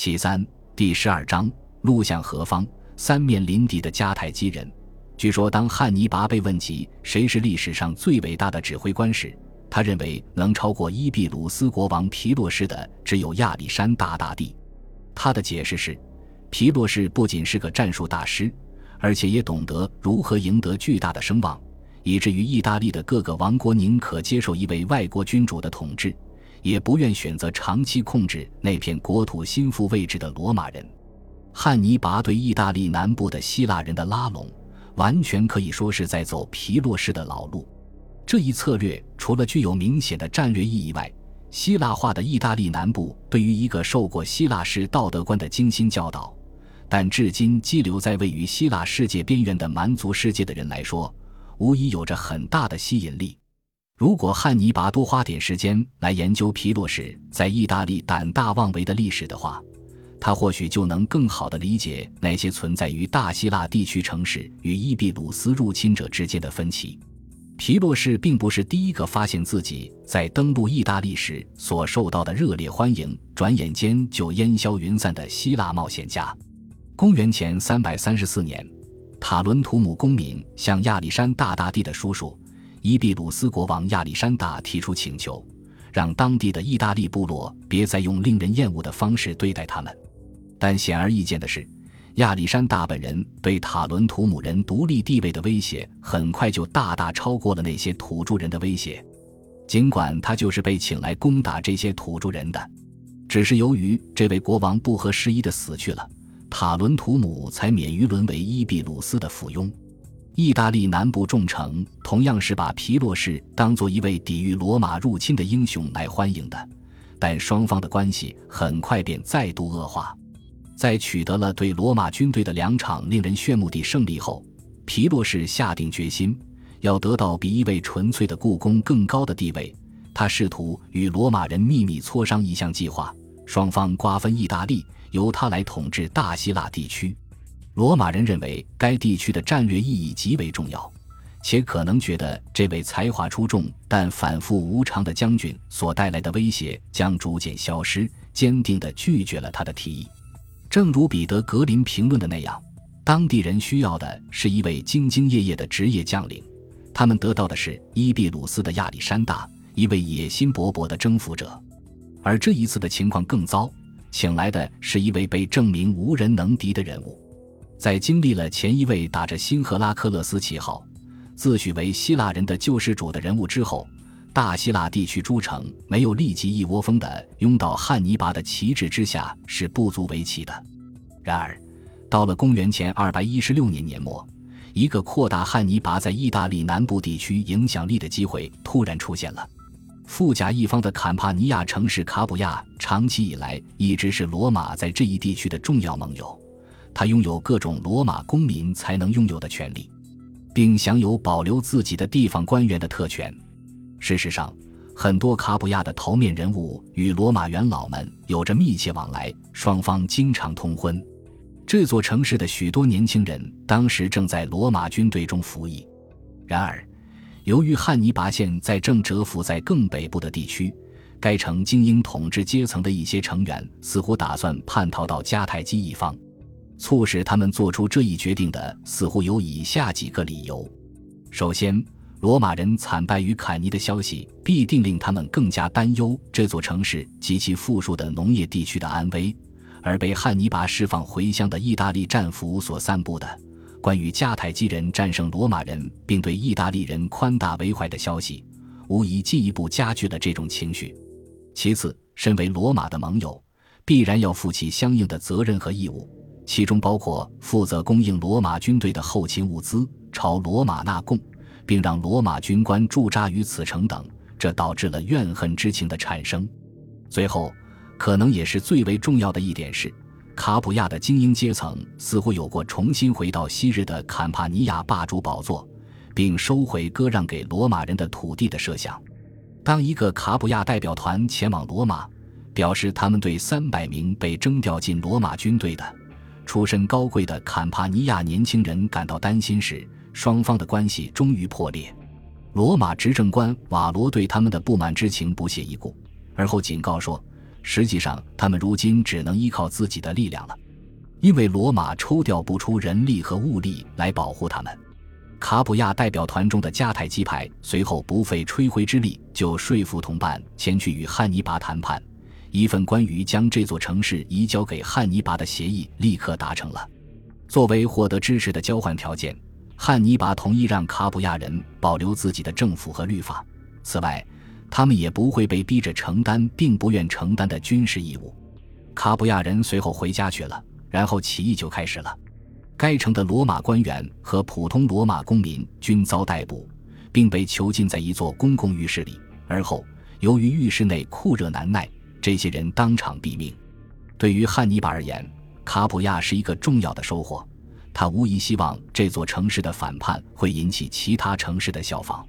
其三，第十二章，路向何方？三面临敌的迦太基人。据说，当汉尼拔被问及谁是历史上最伟大的指挥官时，他认为能超过伊壁鲁斯国王皮洛士的只有亚历山大大帝。他的解释是，皮洛士不仅是个战术大师，而且也懂得如何赢得巨大的声望，以至于意大利的各个王国宁可接受一位外国君主的统治。也不愿选择长期控制那片国土心腹位置的罗马人。汉尼拔对意大利南部的希腊人的拉拢，完全可以说是在走皮洛士的老路。这一策略除了具有明显的战略意义外，希腊化的意大利南部对于一个受过希腊式道德观的精心教导，但至今寄留在位于希腊世界边缘的蛮族世界的人来说，无疑有着很大的吸引力。如果汉尼拔多花点时间来研究皮洛士在意大利胆大妄为的历史的话，他或许就能更好地理解那些存在于大希腊地区城市与伊比鲁斯入侵者之间的分歧。皮洛士并不是第一个发现自己在登陆意大利时所受到的热烈欢迎，转眼间就烟消云散的希腊冒险家。公元前三百三十四年，塔伦图姆公民向亚历山大大帝的叔叔。伊比鲁斯国王亚历山大提出请求，让当地的意大利部落别再用令人厌恶的方式对待他们。但显而易见的是，亚历山大本人对塔伦图姆人独立地位的威胁，很快就大大超过了那些土著人的威胁。尽管他就是被请来攻打这些土著人的，只是由于这位国王不合时宜的死去了，塔伦图姆才免于沦为伊比鲁斯的附庸。意大利南部众城同样是把皮洛士当做一位抵御罗马入侵的英雄来欢迎的，但双方的关系很快便再度恶化。在取得了对罗马军队的两场令人炫目的胜利后，皮洛士下定决心要得到比一位纯粹的故宫更高的地位。他试图与罗马人秘密磋商一项计划，双方瓜分意大利，由他来统治大希腊地区。罗马人认为该地区的战略意义极为重要，且可能觉得这位才华出众但反复无常的将军所带来的威胁将逐渐消失，坚定地拒绝了他的提议。正如彼得·格林评论的那样，当地人需要的是一位兢兢业业的职业将领，他们得到的是伊比鲁斯的亚历山大，一位野心勃勃的征服者。而这一次的情况更糟，请来的是一位被证明无人能敌的人物。在经历了前一位打着新赫拉克勒斯旗号、自诩为希腊人的救世主的人物之后，大希腊地区诸城没有立即一窝蜂地拥到汉尼拔的旗帜之下是不足为奇的。然而，到了公元前二百一十六年年末，一个扩大汉尼拔在意大利南部地区影响力的机会突然出现了。富甲一方的坎帕尼亚城市卡普亚，长期以来一直是罗马在这一地区的重要盟友。他拥有各种罗马公民才能拥有的权利，并享有保留自己的地方官员的特权。事实上，很多卡普亚的头面人物与罗马元老们有着密切往来，双方经常通婚。这座城市的许多年轻人当时正在罗马军队中服役。然而，由于汉尼拔现在正蛰伏在更北部的地区，该城精英统治阶层的一些成员似乎打算叛逃到迦太基一方。促使他们做出这一决定的似乎有以下几个理由：首先，罗马人惨败于坎尼的消息必定令他们更加担忧这座城市及其富庶的农业地区的安危；而被汉尼拔释放回乡的意大利战俘所散布的关于迦太基人战胜罗马人并对意大利人宽大为怀的消息，无疑进一步加剧了这种情绪。其次，身为罗马的盟友，必然要负起相应的责任和义务。其中包括负责供应罗马军队的后勤物资，朝罗马纳贡，并让罗马军官驻扎于此城等，这导致了怨恨之情的产生。最后，可能也是最为重要的一点是，卡普亚的精英阶层似乎有过重新回到昔日的坎帕尼亚霸主宝座，并收回割让给罗马人的土地的设想。当一个卡普亚代表团前往罗马，表示他们对三百名被征调进罗马军队的。出身高贵的坎帕尼亚年轻人感到担心时，双方的关系终于破裂。罗马执政官瓦罗对他们的不满之情不屑一顾，而后警告说：“实际上，他们如今只能依靠自己的力量了，因为罗马抽调不出人力和物力来保护他们。卡普亚代表团中的迦太基派随后不费吹灰之力就说服同伴前去与汉尼拔谈判，一份关于将这座城市移交给汉尼拔的协议立刻达成了。作为获得支持的交换条件，汉尼拔同意让卡普亚人保留自己的政府和律法。此外，他们也不会被逼着承担并不愿承担的军事义务。卡普亚人随后回家去了，然后起义就开始了。该城的罗马官员和普通罗马公民均遭逮捕，并被囚禁在一座公共浴室里。而后，由于浴室内酷热难耐，这些人当场毙命。对于汉尼拔而言，卡普亚是一个重要的收获。他无疑希望这座城市的反叛会引起其他城市的效仿。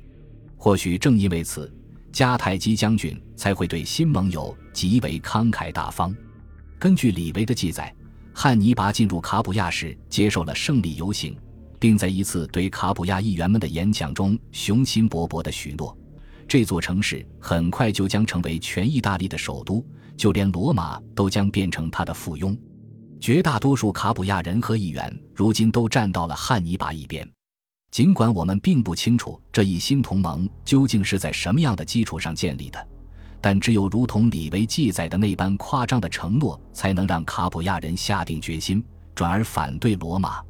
或许正因为此，迦太基将军才会对新盟友极为慷慨大方。根据李维的记载。汉尼拔进入卡普亚时，接受了胜利游行，并在一次对卡普亚议员们的演讲中雄心勃勃地许诺：这座城市很快就将成为全意大利的首都，就连罗马都将变成他的附庸。绝大多数卡普亚人和议员如今都站到了汉尼拔一边，尽管我们并不清楚这一新同盟究竟是在什么样的基础上建立的。但只有如同李维记载的那般夸张的承诺，才能让卡普亚人下定决心，转而反对罗马。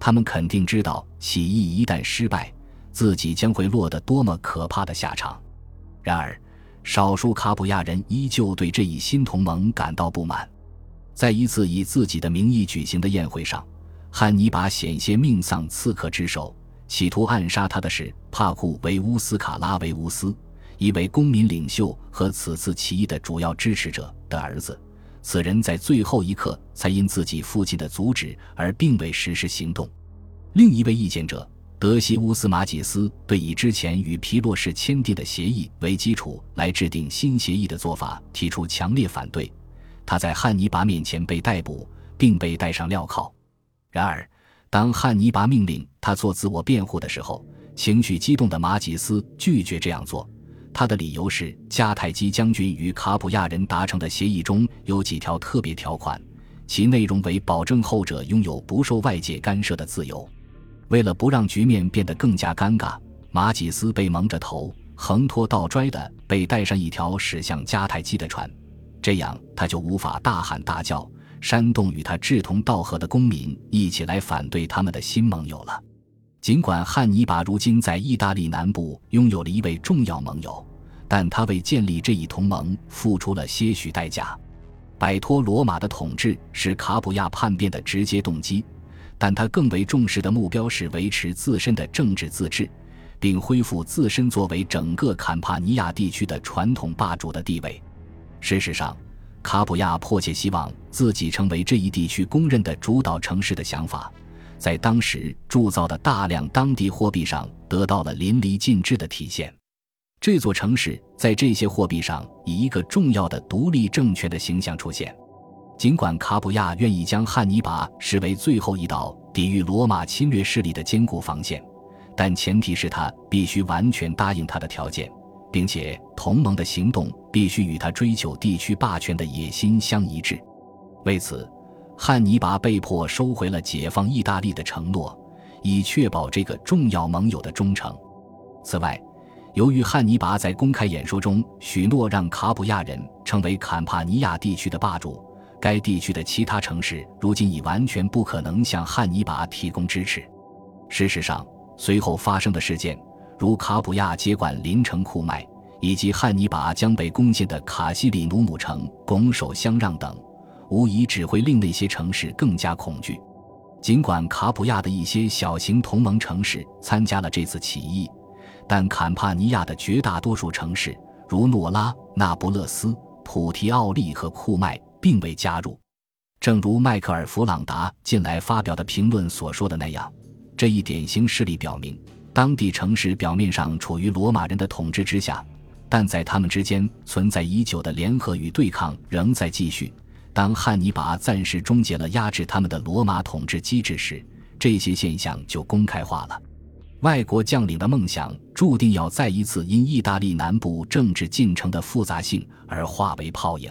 他们肯定知道，起义一旦失败，自己将会落得多么可怕的下场。然而，少数卡普亚人依旧对这一新同盟感到不满。在一次以自己的名义举行的宴会上，汉尼拔险些命丧刺客之手，企图暗杀他的是帕库维乌斯卡拉维乌斯。一位公民领袖和此次起义的主要支持者的儿子，此人在最后一刻才因自己父亲的阻止而并未实施行动。另一位意见者德西乌斯马吉斯对以之前与皮洛士签订的协议为基础来制定新协议的做法提出强烈反对。他在汉尼拔面前被逮捕，并被戴上镣铐。然而，当汉尼拔命令他做自我辩护的时候，情绪激动的马吉斯拒绝这样做。他的理由是，迦太基将军与卡普亚人达成的协议中有几条特别条款，其内容为保证后者拥有不受外界干涉的自由。为了不让局面变得更加尴尬，马吉斯被蒙着头，横拖倒拽的被带上一条驶向迦太基的船，这样他就无法大喊大叫，煽动与他志同道合的公民一起来反对他们的新盟友了。尽管汉尼拔如今在意大利南部拥有了一位重要盟友，但他为建立这一同盟付出了些许代价。摆脱罗马的统治是卡普亚叛变的直接动机，但他更为重视的目标是维持自身的政治自治，并恢复自身作为整个坎帕尼亚地区的传统霸主的地位。事实上，卡普亚迫切希望自己成为这一地区公认的主导城市的想法。在当时铸造的大量当地货币上得到了淋漓尽致的体现。这座城市在这些货币上以一个重要的独立政权的形象出现。尽管卡普亚愿意将汉尼拔视为最后一道抵御罗马侵略势力的坚固防线，但前提是他必须完全答应他的条件，并且同盟的行动必须与他追求地区霸权的野心相一致。为此。汉尼拔被迫收回了解放意大利的承诺，以确保这个重要盟友的忠诚。此外，由于汉尼拔在公开演说中许诺让卡普亚人成为坎帕尼亚地区的霸主，该地区的其他城市如今已完全不可能向汉尼拔提供支持。事实上，随后发生的事件，如卡普亚接管邻城库麦，以及汉尼拔将被攻陷的卡西里努姆城拱手相让等。无疑只会令那些城市更加恐惧。尽管卡普亚的一些小型同盟城市参加了这次起义，但坎帕尼亚的绝大多数城市，如诺拉、那不勒斯、普提奥利和库麦，并未加入。正如迈克尔·弗朗达近来发表的评论所说的那样，这一典型事例表明，当地城市表面上处于罗马人的统治之下，但在他们之间存在已久的联合与对抗仍在继续。当汉尼拔暂时终结了压制他们的罗马统治机制时，这些现象就公开化了。外国将领的梦想注定要再一次因意大利南部政治进程的复杂性而化为泡影。